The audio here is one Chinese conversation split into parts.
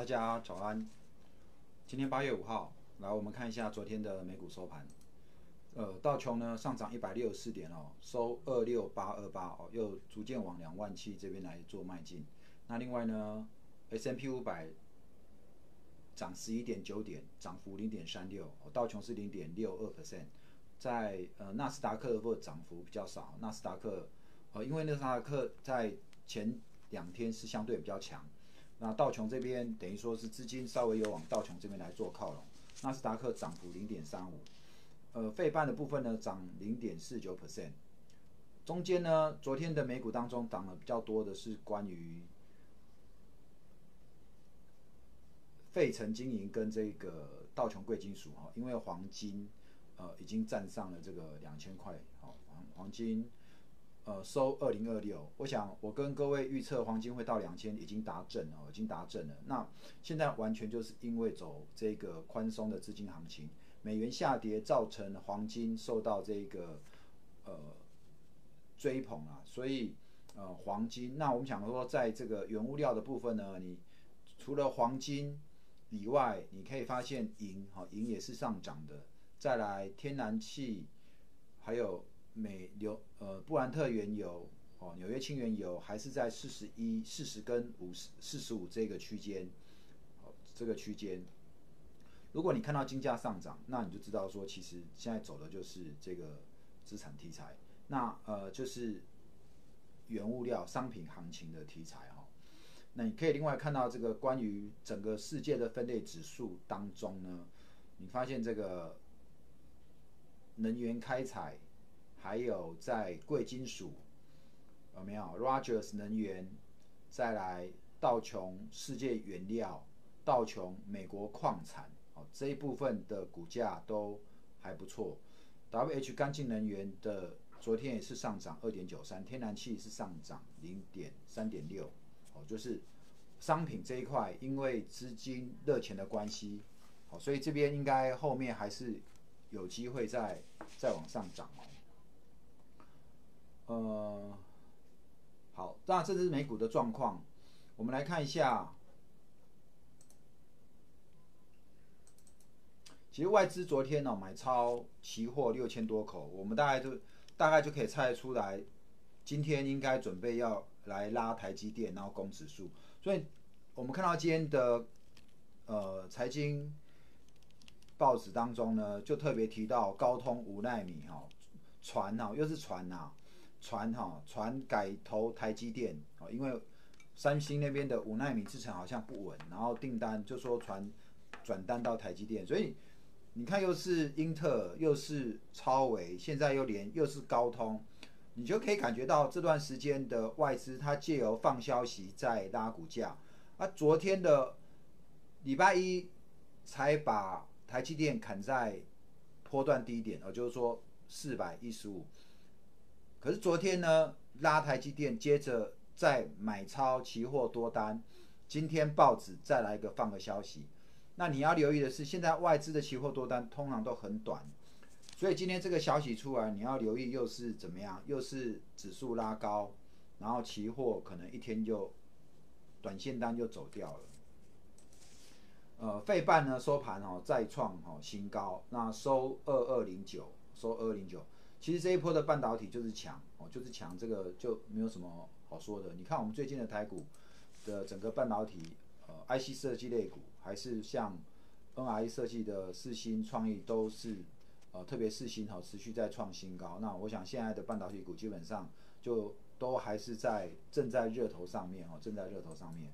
大家早安。今天八月五号，来我们看一下昨天的美股收盘。呃，道琼呢上涨一百六十四点哦，收二六八二八哦，又逐渐往两万七这边来做迈进。那另外呢，S M P 五百涨十一点九点，涨幅零点三六，道琼是零点六二 percent。在呃纳斯达克的涨幅比较少，纳斯达克呃因为纳斯达克在前两天是相对比较强。那道琼这边等于说是资金稍微有往道琼这边来做靠拢，纳斯达克涨幅零点三五，呃，费半的部分呢涨零点四九 percent，中间呢，昨天的美股当中涨的比较多的是关于费城经营跟这个道琼贵金属哈，因为黄金呃已经站上了这个两千块，好黄黄金。呃，收二零二六，我想我跟各位预测黄金会到两千，已经达阵了，已经达阵了。那现在完全就是因为走这个宽松的资金行情，美元下跌造成黄金受到这个呃追捧啊，所以呃黄金，那我们想说，在这个原物料的部分呢，你除了黄金以外，你可以发现银哈银也是上涨的，再来天然气还有。美油呃布兰特原油哦纽约轻原油还是在四十一四十跟五十四十五这个区间，哦这个区间，如果你看到金价上涨，那你就知道说其实现在走的就是这个资产题材，那呃就是原物料商品行情的题材哈。那你可以另外看到这个关于整个世界的分类指数当中呢，你发现这个能源开采。还有在贵金属有没有？Rogers 能源，再来道琼世界原料，道琼美国矿产，哦这一部分的股价都还不错。WH 干净能源的昨天也是上涨二点九三，天然气是上涨零点三点六，哦就是商品这一块，因为资金热钱的关系，哦所以这边应该后面还是有机会再再往上涨哦。呃，好，那这是美股的状况，我们来看一下。其实外资昨天呢买超期货六千多口，我们大概就大概就可以猜得出来，今天应该准备要来拉台积电，然后攻指数。所以我们看到今天的呃财经报纸当中呢，就特别提到高通五纳米哈船哈又是船呐。传哈传改投台积电哦，因为三星那边的五纳米制程好像不稳，然后订单就说传转单到台积电，所以你看又是英特尔，又是超维，现在又连又是高通，你就可以感觉到这段时间的外资它借由放消息在拉股价，啊，昨天的礼拜一才把台积电砍在波段低点，哦，就是说四百一十五。可是昨天呢，拉台积电，接着再买超期货多单，今天报纸再来一个放个消息，那你要留意的是，现在外资的期货多单通常都很短，所以今天这个消息出来，你要留意又是怎么样，又是指数拉高，然后期货可能一天就短线单就走掉了。呃，费半呢收盘哦再创哦新高，那收二二零九，收二零九。其实这一波的半导体就是强哦，就是强，这个就没有什么好说的。你看我们最近的台股的整个半导体，呃，IC 设计类股，还是像 NRE 设计的四星创意都是，呃，特别四星哈，持续在创新高。那我想现在的半导体股基本上就都还是在正在热头上面哦，正在热头上面。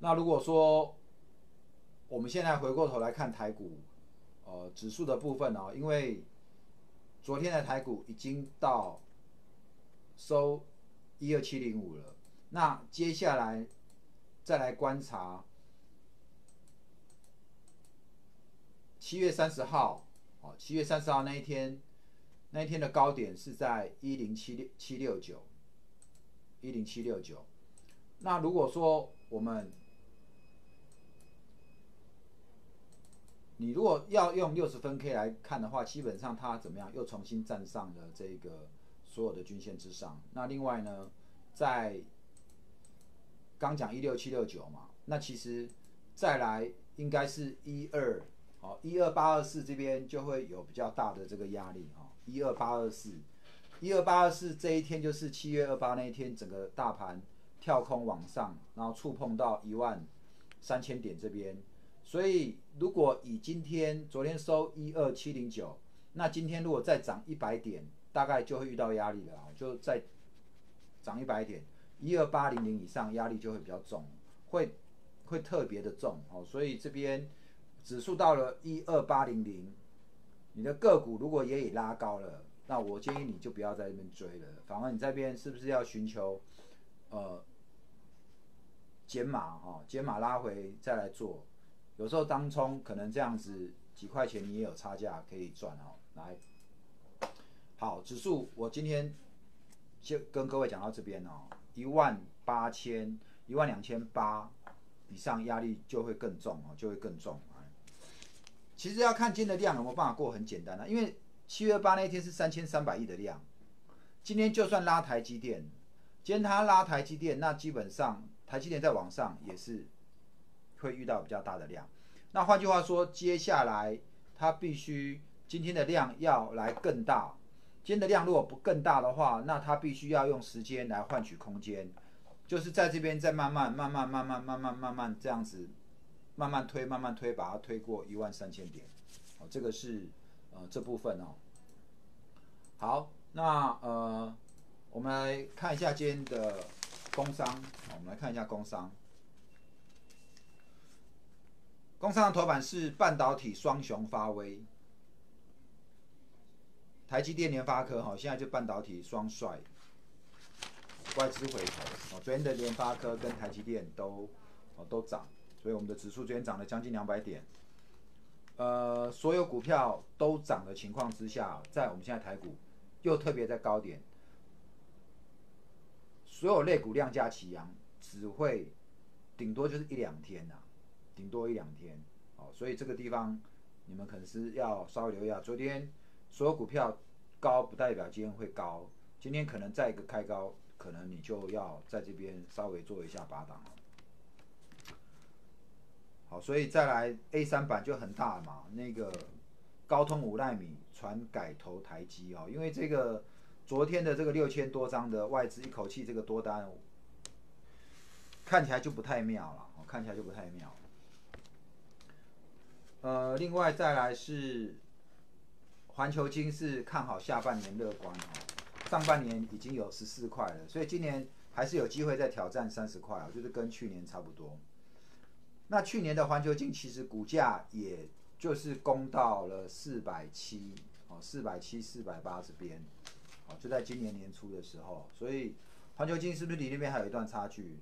那如果说我们现在回过头来看台股，呃，指数的部分呢，因为昨天的台股已经到收一二七零五了，那接下来再来观察七月三十号，哦，七月三十号那一天，那一天的高点是在一零七六七六九，一零七六九。那如果说我们你如果要用六十分 K 来看的话，基本上它怎么样？又重新站上了这个所有的均线之上。那另外呢，在刚讲一六七六九嘛，那其实再来应该是一二，好，一二八二四这边就会有比较大的这个压力哈，一二八二四，一二八二四这一天就是七月二八那一天，整个大盘跳空往上，然后触碰到一万三千点这边，所以如果以今天昨天收一二七零九，那今天如果再涨一百点，大概就会遇到压力了，就再涨一百点，一二八零零以上压力就会比较重，会会特别的重哦，所以这边指数到了一二八零零，你的个股如果也已拉高了，那我建议你就不要在这边追了，反而你这边是不是要寻求呃减码哈，减码拉回再来做，有时候当冲可能这样子几块钱你也有差价可以赚哦，来。好，指数我今天先跟各位讲到这边哦，一万八千、一万两千八以上压力就会更重哦，就会更重。其实要看今天的量有没有办法过，很简单的，因为七月八那天是三千三百亿的量，今天就算拉台积电，今天它拉台积电，那基本上台积电在往上也是会遇到比较大的量。那换句话说，接下来它必须今天的量要来更大。今天的量如果不更大的话，那它必须要用时间来换取空间，就是在这边再慢慢、慢慢、慢慢、慢慢、慢慢这样子，慢慢推、慢慢推，把它推过一万三千点。哦，这个是呃这部分哦。好，那呃我们来看一下今天的工商，我们来看一下工商。工商的头版是半导体双雄发威。台积电、联发科，哈，现在就半导体双帅，外资回头，哦，昨天的联发科跟台积电都，哦，都涨，所以我们的指数昨天涨了将近两百点，呃，所有股票都涨的情况之下，在我们现在台股又特别在高点，所有类股量价齐扬，只会顶多就是一两天呐，顶多一两天，哦，所以这个地方你们可能是要稍微留意下，昨天。所有股票高不代表今天会高，今天可能再一个开高，可能你就要在这边稍微做一下拔档了。好，所以再来 A 三版就很大嘛，那个高通五纳米传改投台积哦，因为这个昨天的这个六千多张的外资一口气这个多单，看起来就不太妙了，看起来就不太妙。呃，另外再来是。环球金是看好下半年乐观哦，上半年已经有十四块了，所以今年还是有机会再挑战三十块啊，就是跟去年差不多。那去年的环球金其实股价也就是攻到了四百七哦，四百七、四百八这边，哦，就在今年年初的时候，所以环球金是不是离那边还有一段差距？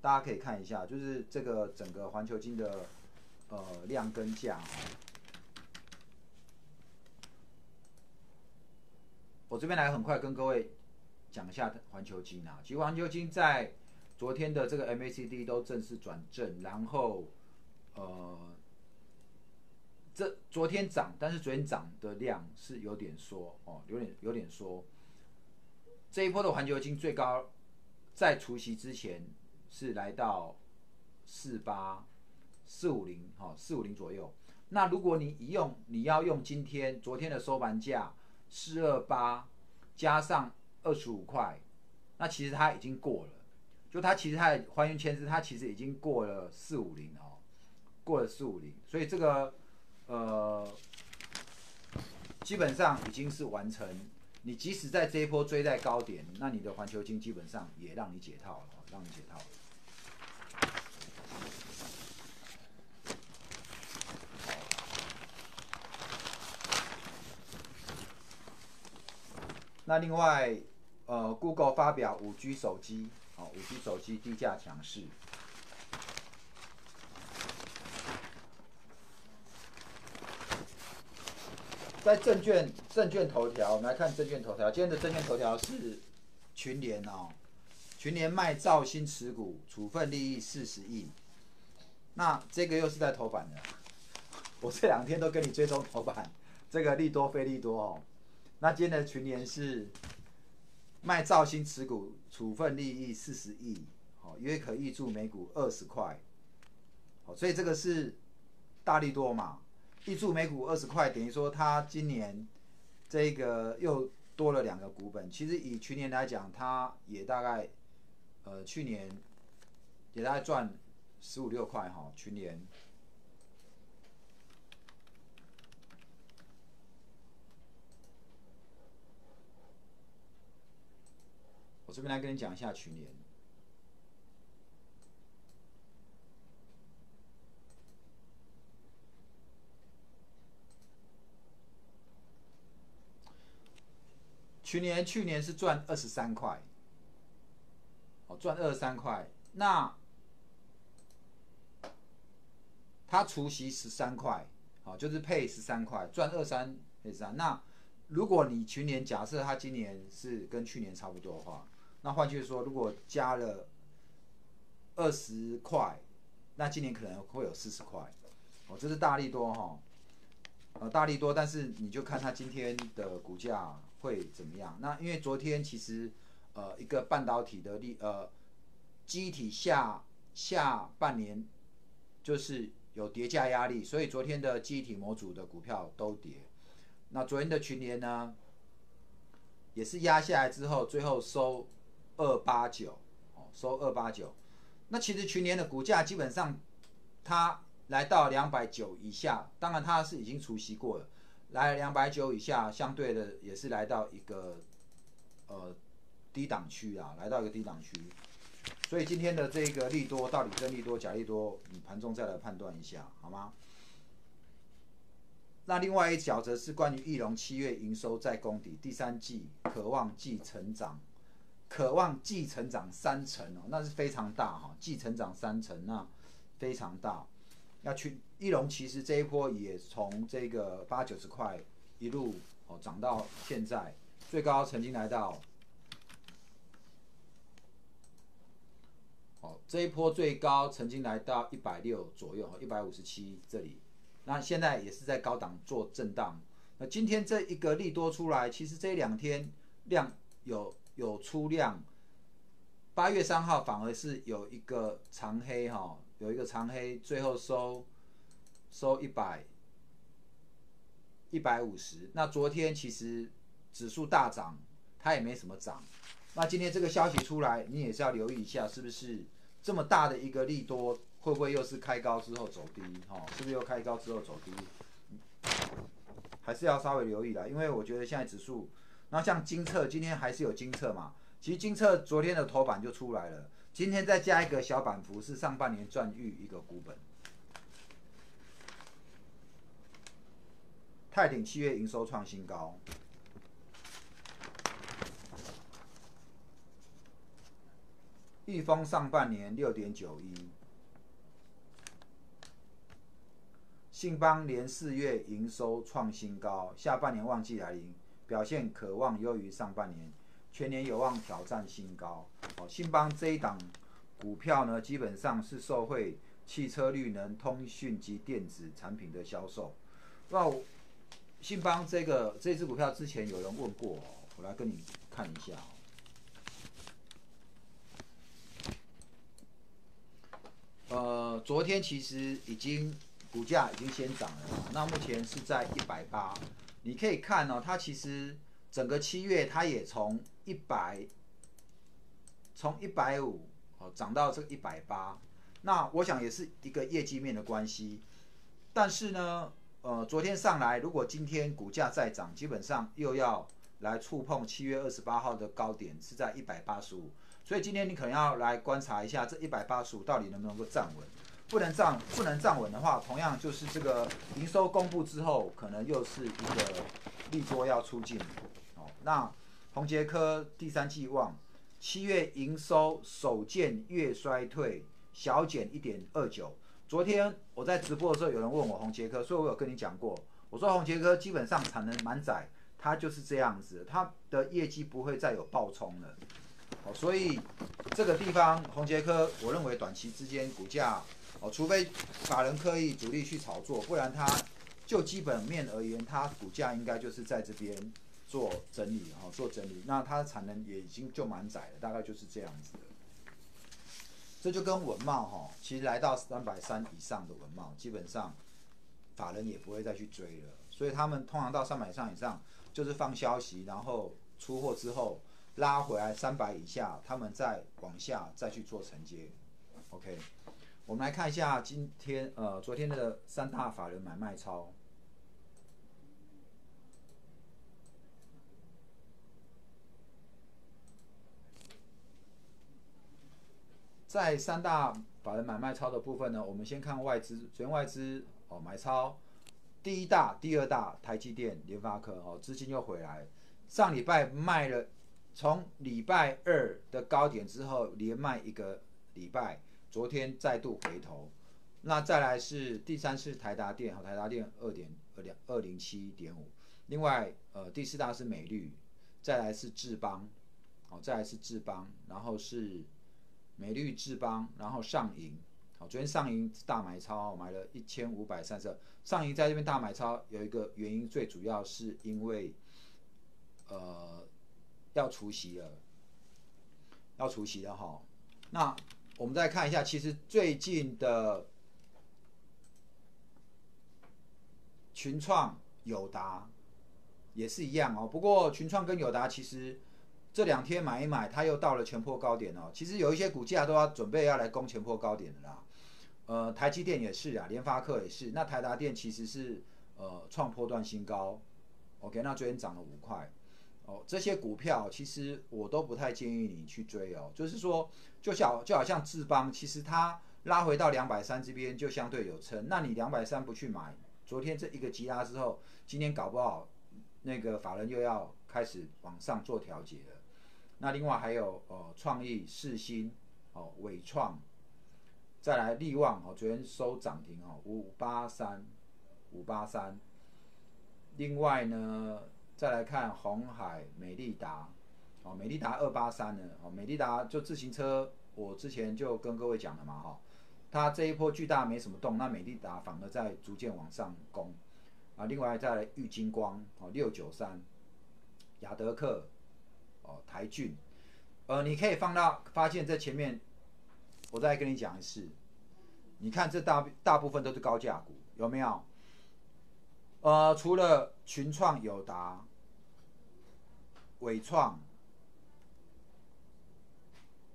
大家可以看一下，就是这个整个环球金的呃量跟价哦。我这边来很快跟各位讲一下环球金啊，其实环球金在昨天的这个 MACD 都正式转正，然后呃，这昨天涨，但是昨天涨的量是有点缩哦，有点有点缩。这一波的环球金最高在除夕之前是来到四八四五零哈四五零左右。那如果你一用你要用今天昨天的收盘价。四二八加上二十五块，那其实它已经过了。就它其实它的还原签字，它其实已经过了四五零哦，过了四五零，所以这个呃基本上已经是完成。你即使在这一波追在高点，那你的环球金基本上也让你解套了，让你解套。那另外，呃，Google 发表五 G 手机，哦，五 G 手机低价强势。在证券证券头条，我们来看证券头条。今天的证券头条是群联哦，群联卖兆新持股，处分利益四十亿。那这个又是在头版的，我这两天都跟你追踪头版，这个利多非利多哦。那今天的群联是卖兆新持股处分利益四十亿，好，约可预注每股二十块，所以这个是大力多嘛，预注每股二十块，等于说它今年这个又多了两个股本。其实以去年来讲，它也大概呃去年也大概赚十五六块哈，去年。我这边来跟你讲一下去年。去年去年是赚二十三块，哦，赚二十三块。那他除息十三块，好，就是配十三块，赚二三配三。那如果你去年假设他今年是跟去年差不多的话，那换句话说，如果加了二十块，那今年可能会有四十块。哦，这是大力多哈，呃，大力多，但是你就看它今天的股价会怎么样。那因为昨天其实呃一个半导体的利呃机体下下半年就是有跌价压力，所以昨天的机体模组的股票都跌。那昨天的群联呢，也是压下来之后，最后收。二八九，哦，收二八九。那其实去年的股价基本上，它来到两百九以下，当然它是已经除息过了，来两百九以下，相对的也是来到一个呃低档区啊，来到一个低档区。所以今天的这个利多到底真利多假利多，你盘中再来判断一下，好吗？那另外一角则是关于翼龙七月营收在攻底，第三季渴望继成长。渴望继成长三成哦，那是非常大哈，继成长三成那非常大。要去翼龙，其实这一波也从这个八九十块一路哦涨到现在，最高曾经来到哦这一波最高曾经来到一百六左右，一百五十七这里。那现在也是在高档做震荡。那今天这一个利多出来，其实这两天量有。有出量，八月三号反而是有一个长黑哈，有一个长黑，最后收收一百一百五十。那昨天其实指数大涨，它也没什么涨。那今天这个消息出来，你也是要留意一下，是不是这么大的一个利多，会不会又是开高之后走低？哈，是不是又开高之后走低？还是要稍微留意啦，因为我觉得现在指数。那像金策今天还是有金策嘛？其实金策昨天的头版就出来了，今天再加一个小板幅是上半年赚逾一个股本。泰鼎七月营收创新高，裕丰上半年六点九一，信邦连四月营收创新高，下半年旺季来临。表现渴望优于上半年，全年有望挑战新高。哦，信邦这一档股票呢，基本上是受惠汽车、绿能、通讯及电子产品的销售。那信邦这个这只股票之前有人问过，我来跟你看一下。呃，昨天其实已经股价已经先涨了，那目前是在一百八。你可以看哦，它其实整个七月它也从一百，从一百五哦涨到这个一百八，那我想也是一个业绩面的关系。但是呢，呃，昨天上来，如果今天股价再涨，基本上又要来触碰七月二十八号的高点，是在一百八十五。所以今天你可能要来观察一下这一百八十五到底能不能够站稳。不能站不能站稳的话，同样就是这个营收公布之后，可能又是一个利多要出尽。哦，那宏杰科第三季望七月营收首见月衰退，小减一点二九。昨天我在直播的时候，有人问我宏杰科，所以我有跟你讲过，我说宏杰科基本上产能满载，它就是这样子，它的业绩不会再有爆冲了。哦，所以这个地方宏杰科，我认为短期之间股价。哦，除非法人刻意主力去炒作，不然它就基本面而言，它股价应该就是在这边做整理，哈，做整理。那它的产能也已经就满载了，大概就是这样子的。这就跟文茂哈，其实来到三百三以上的文茂，基本上法人也不会再去追了，所以他们通常到三百上以上，就是放消息，然后出货之后拉回来三百以下，他们再往下再去做承接。OK，我们来看一下今天呃昨天的三大法人买卖超。在三大法人买卖超的部分呢，我们先看外资，昨天外资哦买超，第一大、第二大台积电、联发科哦，资金又回来。上礼拜卖了，从礼拜二的高点之后连卖一个礼拜，昨天再度回头。那再来是第三是台达电，和台达电二点二两二零七点五。另外呃第四大是美绿，再来是智邦，哦再来是智邦，然后是。美绿智邦，然后上银，好，昨天上银大买超，买了一千五百三十二。上银在这边大买超，有一个原因，最主要是因为，呃，要除夕了，要除夕了哈。那我们再看一下，其实最近的群创、友达也是一样哦。不过群创跟友达其实。这两天买一买，它又到了前破高点哦。其实有一些股价都要准备要来攻前破高点的啦。呃，台积电也是啊，联发科也是。那台达电其实是呃创破段新高。OK，那昨天涨了五块。哦，这些股票其实我都不太建议你去追哦。就是说，就像就好像智邦，其实它拉回到两百三这边就相对有撑。那你两百三不去买，昨天这一个急拉之后，今天搞不好那个法人又要开始往上做调节了。那另外还有呃创意世新哦伟创，再来利旺哦昨天收涨停哦五八三五八三，另外呢再来看红海美利达哦美利达二八三呢哦美利达就自行车我之前就跟各位讲了嘛哈，它这一波巨大没什么动，那美利达反而在逐渐往上攻啊另外再来玉金光哦六九三雅德克。哦，台骏，呃，你可以放到发现，在前面，我再跟你讲一次，你看这大大部分都是高价股，有没有？呃，除了群创、友达、伟创、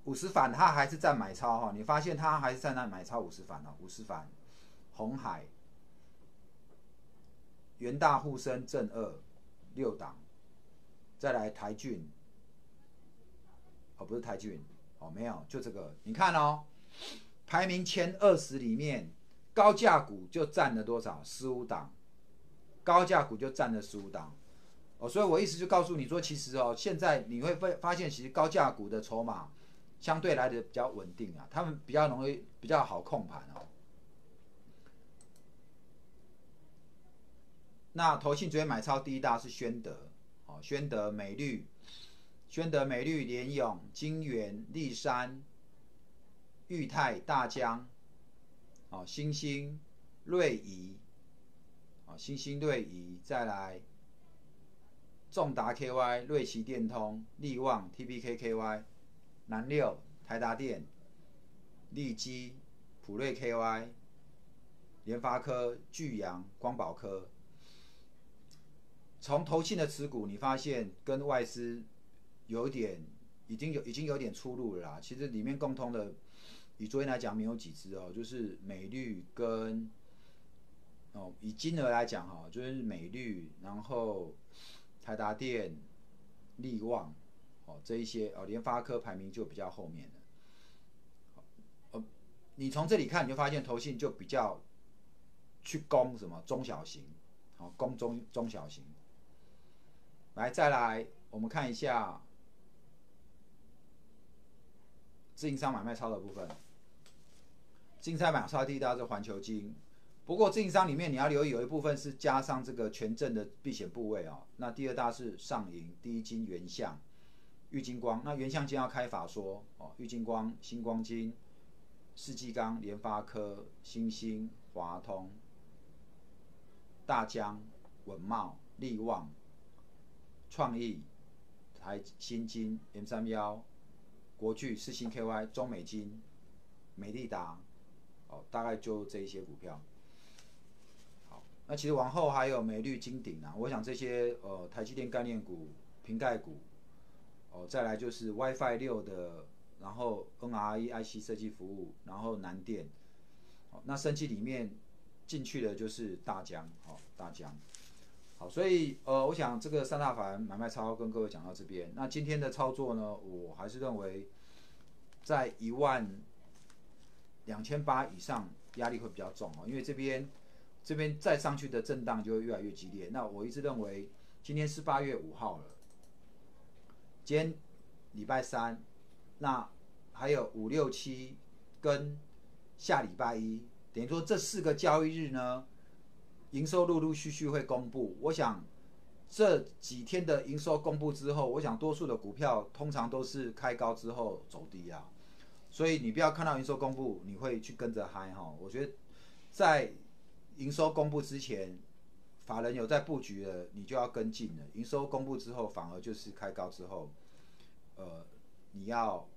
五十反，它还是在买超哈，你发现它还是在那买超五十反哦，五十反，红海、元大、沪深、正二六档，再来台骏。哦，不是台积云，哦，没有，就这个，你看哦，排名前二十里面，高价股就占了多少？十五档，高价股就占了十五档，哦，所以我意思就告诉你说，其实哦，现在你会发发现，其实高价股的筹码相对来的比较稳定啊，他们比较容易比较好控盘哦。那投信昨天买超第一大是宣德，哦，宣德美绿。宣德、美绿、联永、金源、立山、裕泰、大江，哦，星星、瑞仪，哦，星星、瑞仪，再来，重达 KY、瑞奇电通、利旺、TPKKY、南六、台达电、利基、普瑞 KY、联发科、巨阳、光宝科。从投信的持股，你发现跟外资。有点，已经有已经有点出入了啦。其实里面共通的，以昨天来讲没有几只哦，就是美绿跟哦，以金额来讲哈，就是美绿，然后台达电、力旺哦这一些哦，联发科排名就比较后面的。哦，你从这里看你就发现投信就比较去攻什么中小型，好攻中中小型。来再来，我们看一下。自营商买卖超的部分，自营商买超第一大是环球金，不过自营商里面你要留意有一部分是加上这个权证的避险部位哦。那第二大是上银、第一金、原相、玉金光。那原相今要开法说哦，玉金光、星光金、世纪钢、联发科、新兴、华通、大江、稳茂、利旺、创意、台新金、M 三幺。国巨、四星 KY、中美金、美利达，哦，大概就这一些股票。那其实往后还有美绿、金鼎啊，我想这些呃台积电概念股、瓶盖股，哦，再来就是 WiFi 六的，然后 NRE IC 设计服务，然后南电，哦，那升级里面进去的就是大疆，哦，大疆。好，所以呃，我想这个三大法人买卖超跟各位讲到这边。那今天的操作呢，我还是认为在一万两千八以上压力会比较重哦，因为这边这边再上去的震荡就会越来越激烈。那我一直认为今天是八月五号了，今天礼拜三，那还有五六七跟下礼拜一，等于说这四个交易日呢。营收陆陆续续会公布，我想这几天的营收公布之后，我想多数的股票通常都是开高之后走低啊，所以你不要看到营收公布你会去跟着嗨哈。我觉得在营收公布之前，法人有在布局的，你就要跟进了。营收公布之后，反而就是开高之后，呃，你要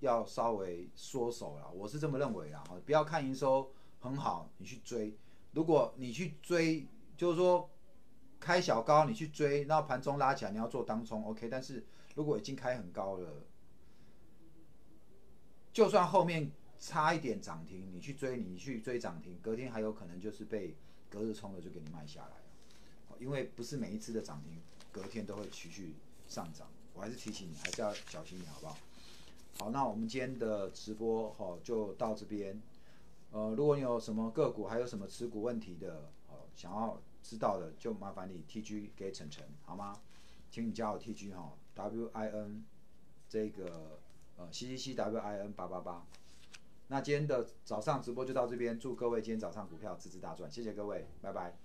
要稍微缩手了。我是这么认为啊，不要看营收很好，你去追。如果你去追，就是说开小高，你去追，然后盘中拉起来，你要做当冲，OK。但是如果已经开很高了，就算后面差一点涨停，你去追，你去追涨停，隔天还有可能就是被隔日冲的就给你卖下来。因为不是每一次的涨停隔天都会持续上涨，我还是提醒你，还是要小心点，好不好？好，那我们今天的直播哈就到这边。呃，如果你有什么个股，还有什么持股问题的，呃，想要知道的，就麻烦你 T G 给晨晨，好吗？请你加我 T G 哈，W I N 这个呃 C C C W I N 八八八。那今天的早上直播就到这边，祝各位今天早上股票支支大赚，谢谢各位，拜拜。